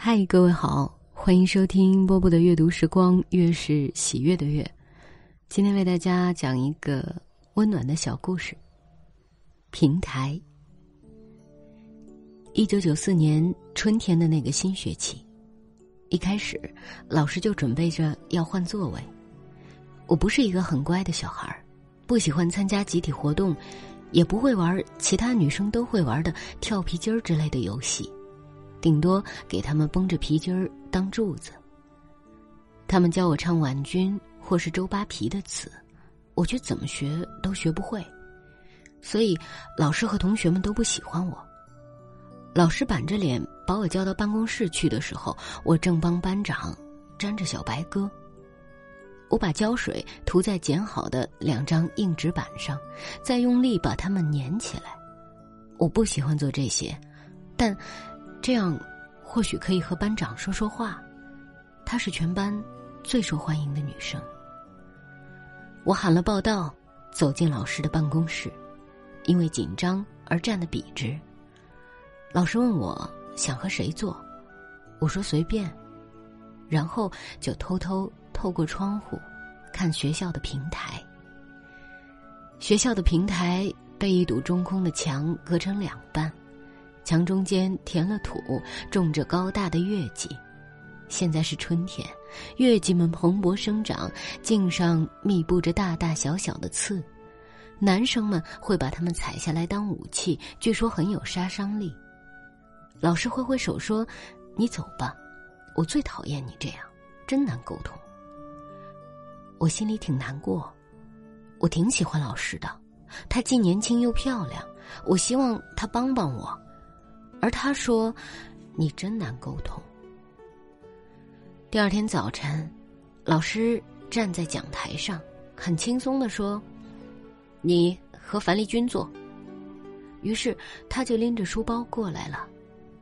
嗨，各位好，欢迎收听波波的阅读时光，月是喜悦的月。今天为大家讲一个温暖的小故事。平台。一九九四年春天的那个新学期，一开始老师就准备着要换座位。我不是一个很乖的小孩儿，不喜欢参加集体活动，也不会玩其他女生都会玩的跳皮筋儿之类的游戏。顶多给他们绷着皮筋儿当柱子。他们教我唱婉君或是周扒皮的词，我却怎么学都学不会，所以老师和同学们都不喜欢我。老师板着脸把我叫到办公室去的时候，我正帮班长粘着小白鸽。我把胶水涂在剪好的两张硬纸板上，再用力把它们粘起来。我不喜欢做这些，但。这样，或许可以和班长说说话。她是全班最受欢迎的女生。我喊了报道，走进老师的办公室，因为紧张而站得笔直。老师问我想和谁坐，我说随便，然后就偷偷透过窗户看学校的平台。学校的平台被一堵中空的墙隔成两半。墙中间填了土，种着高大的月季。现在是春天，月季们蓬勃生长，茎上密布着大大小小的刺。男生们会把它们采下来当武器，据说很有杀伤力。老师挥挥手说：“你走吧，我最讨厌你这样，真难沟通。”我心里挺难过，我挺喜欢老师的，她既年轻又漂亮，我希望她帮帮我。而他说：“你真难沟通。”第二天早晨，老师站在讲台上，很轻松的说：“你和樊丽君坐。”于是他就拎着书包过来了，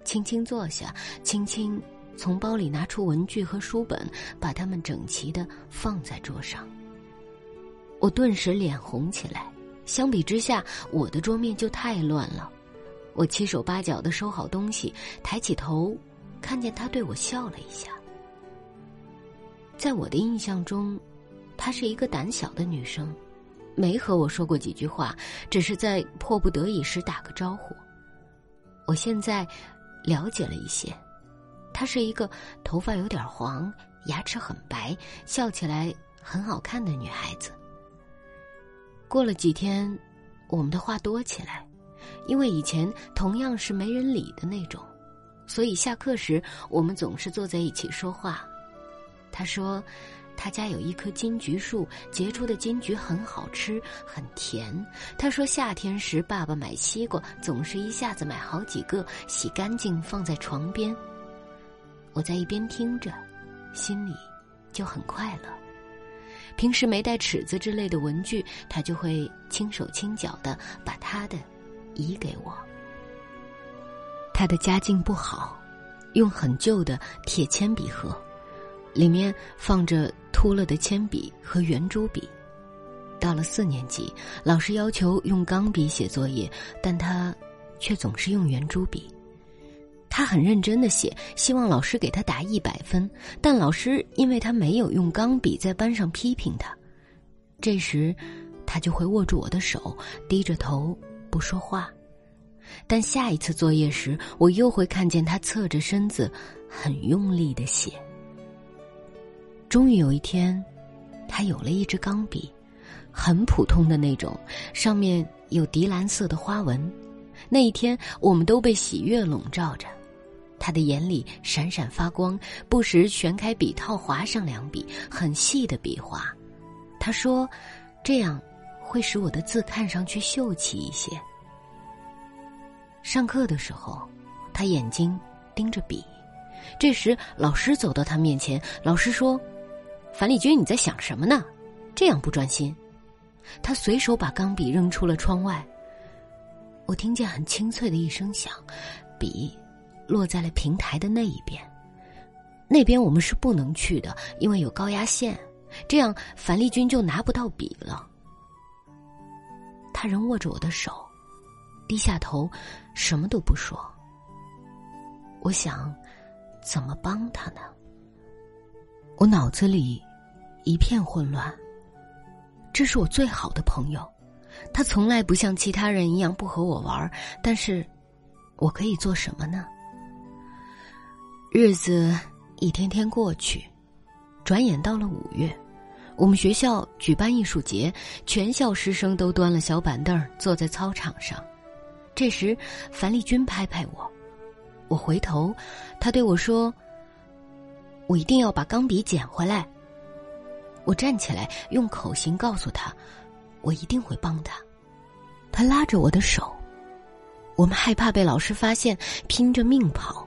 轻轻坐下，轻轻从包里拿出文具和书本，把它们整齐的放在桌上。我顿时脸红起来。相比之下，我的桌面就太乱了。我七手八脚的收好东西，抬起头，看见她对我笑了一下。在我的印象中，她是一个胆小的女生，没和我说过几句话，只是在迫不得已时打个招呼。我现在了解了一些，她是一个头发有点黄、牙齿很白、笑起来很好看的女孩子。过了几天，我们的话多起来。因为以前同样是没人理的那种，所以下课时我们总是坐在一起说话。他说，他家有一棵金桔树，结出的金桔很好吃，很甜。他说夏天时爸爸买西瓜总是一下子买好几个，洗干净放在床边。我在一边听着，心里就很快乐。平时没带尺子之类的文具，他就会轻手轻脚的把他的。移给我。他的家境不好，用很旧的铁铅笔盒，里面放着秃了的铅笔和圆珠笔。到了四年级，老师要求用钢笔写作业，但他却总是用圆珠笔。他很认真的写，希望老师给他打一百分，但老师因为他没有用钢笔，在班上批评他。这时，他就会握住我的手，低着头。不说话，但下一次作业时，我又会看见他侧着身子，很用力的写。终于有一天，他有了一支钢笔，很普通的那种，上面有迪蓝色的花纹。那一天，我们都被喜悦笼罩着。他的眼里闪闪发光，不时旋开笔套划上两笔，很细的笔画。他说：“这样。”会使我的字看上去秀气一些。上课的时候，他眼睛盯着笔。这时，老师走到他面前，老师说：“樊丽君，你在想什么呢？这样不专心。”他随手把钢笔扔出了窗外。我听见很清脆的一声响，笔落在了平台的那一边。那边我们是不能去的，因为有高压线，这样樊丽君就拿不到笔了。他仍握着我的手，低下头，什么都不说。我想，怎么帮他呢？我脑子里一片混乱。这是我最好的朋友，他从来不像其他人一样不和我玩，但是，我可以做什么呢？日子一天天过去，转眼到了五月，我们学校举办艺术节，全校师生都端了小板凳坐在操场上。这时，樊丽君拍拍我，我回头，他对我说：“我一定要把钢笔捡回来。”我站起来，用口型告诉他：“我一定会帮他。”他拉着我的手，我们害怕被老师发现，拼着命跑。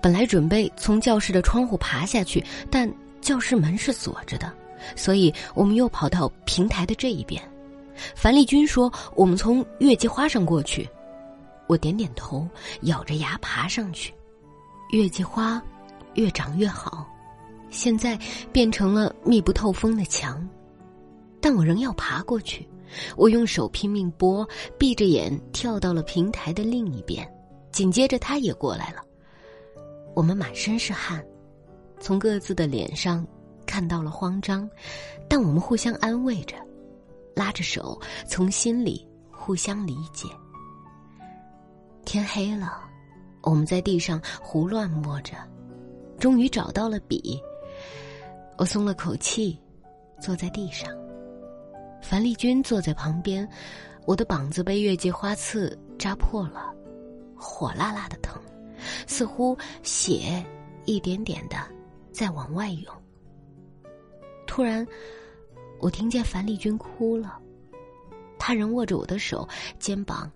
本来准备从教室的窗户爬下去，但教室门是锁着的，所以我们又跑到平台的这一边。樊丽君说：“我们从月季花上过去。”我点点头，咬着牙爬上去。月季花越长越好。现在变成了密不透风的墙，但我仍要爬过去。我用手拼命拨，闭着眼跳到了平台的另一边。紧接着，他也过来了。我们满身是汗，从各自的脸上看到了慌张，但我们互相安慰着，拉着手，从心里互相理解。天黑了，我们在地上胡乱摸着，终于找到了笔。我松了口气，坐在地上。樊丽君坐在旁边，我的膀子被月季花刺扎破了，火辣辣的疼，似乎血一点点的在往外涌。突然，我听见樊丽君哭了，她仍握着我的手，肩膀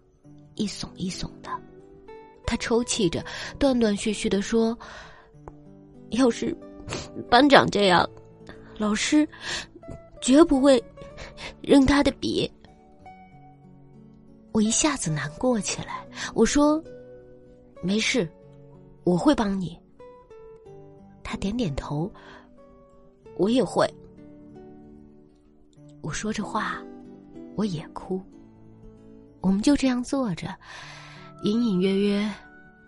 一耸一耸的。她抽泣着，断断续续的说：“要是……”班长这样，老师绝不会扔他的笔。我一下子难过起来。我说：“没事，我会帮你。”他点点头。我也会。我说着话，我也哭。我们就这样坐着，隐隐约约，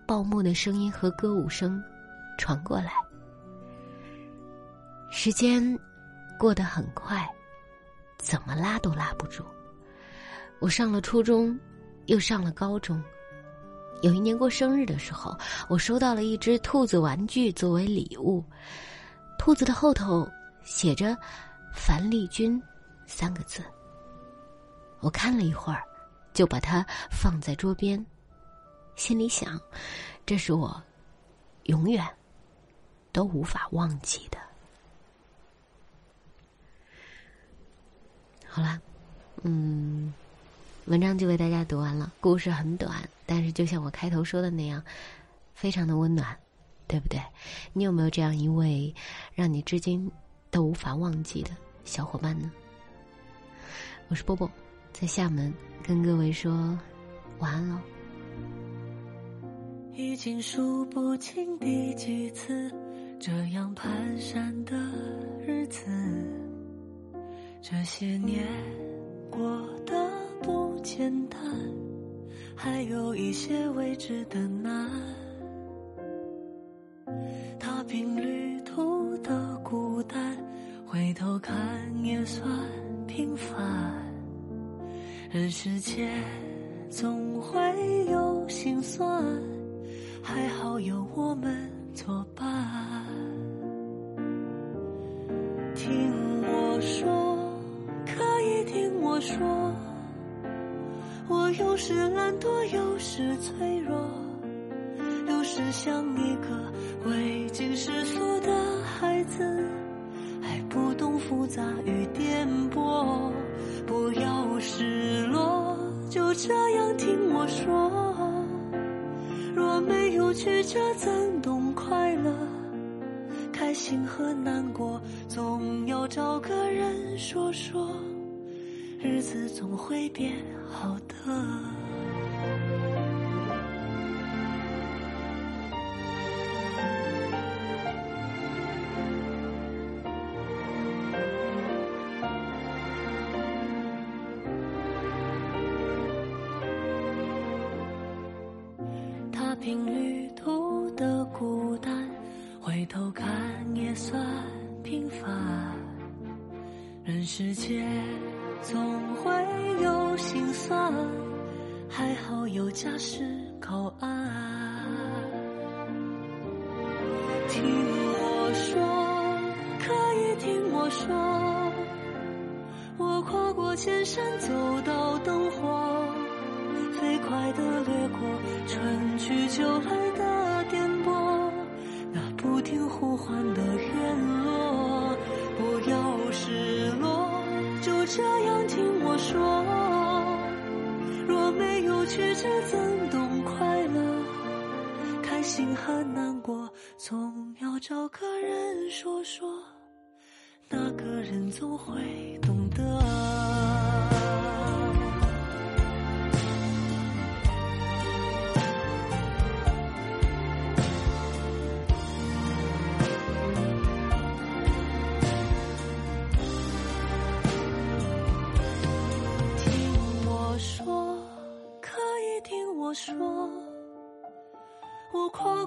报幕的声音和歌舞声传过来。时间过得很快，怎么拉都拉不住。我上了初中，又上了高中。有一年过生日的时候，我收到了一只兔子玩具作为礼物。兔子的后头写着“樊丽君”三个字。我看了一会儿，就把它放在桌边，心里想：这是我永远都无法忘记的。好了，嗯，文章就为大家读完了。故事很短，但是就像我开头说的那样，非常的温暖，对不对？你有没有这样一位让你至今都无法忘记的小伙伴呢？我是波波，在厦门跟各位说晚安喽。已经数不清第几次这样蹒跚的日子。这些年过得不简单，还有一些未知的难。踏平旅途的孤单，回头看也算。人世间总会有心酸，还好有我们作伴。听我说。可以听我说，我有时懒惰，有时脆弱，有时像一个未经世俗的孩子，还不懂复杂与颠簸。不要失落，就这样听我说。若没有曲折，怎懂快乐？开心和难过，总要找个人说说。日子总会变好的。平旅途的孤单，回头看也算平凡。人世间总会有心酸，还好有家是靠岸。听我说，可以听我说，我跨过千山走到灯火，快的掠过春去秋来的颠簸，那不停呼唤的院落，不要失落，就这样听我说，若没有曲折怎懂快乐？开心和难过，总要找个人说说，那个人总会懂得。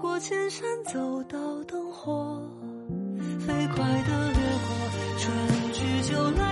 过千山，走到灯火，飞快的掠过春去秋来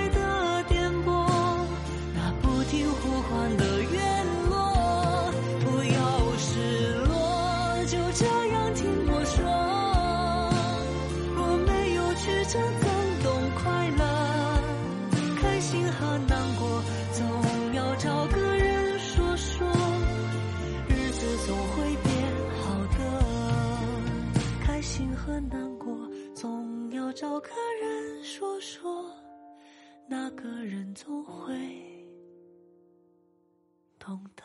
找个人说说，那个人总会懂得。